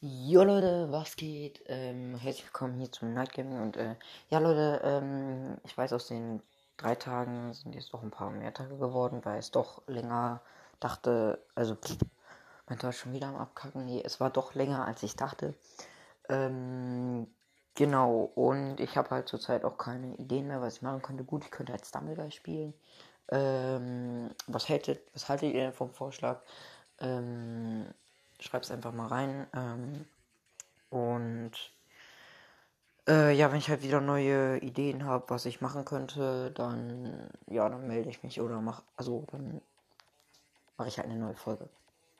Jo Leute, was geht? Ähm, herzlich willkommen hier zum Night Gaming und äh, ja Leute, ähm, ich weiß aus den drei Tagen sind jetzt doch ein paar mehr Tage geworden, weil es doch länger dachte, also pff, mein Deutsch schon wieder am Abkacken, nee, es war doch länger als ich dachte. Ähm, genau, und ich habe halt zurzeit auch keine Ideen mehr, was ich machen könnte. Gut, ich könnte als Dumbledore spielen. Ähm, was haltet, was haltet ihr denn vom Vorschlag? Ähm, Schreib's einfach mal rein. Ähm, und äh, ja, wenn ich halt wieder neue Ideen habe, was ich machen könnte, dann ja, dann melde ich mich oder mach, also dann mache ich halt eine neue Folge.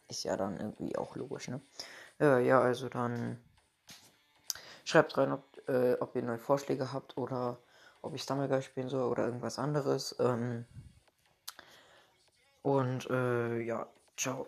Ist ja dann irgendwie auch logisch, ne? Äh, ja, also dann schreibt rein, ob, äh, ob ihr neue Vorschläge habt oder ob ich Stumbleguy spielen soll oder irgendwas anderes. Ähm, und äh, ja, ciao.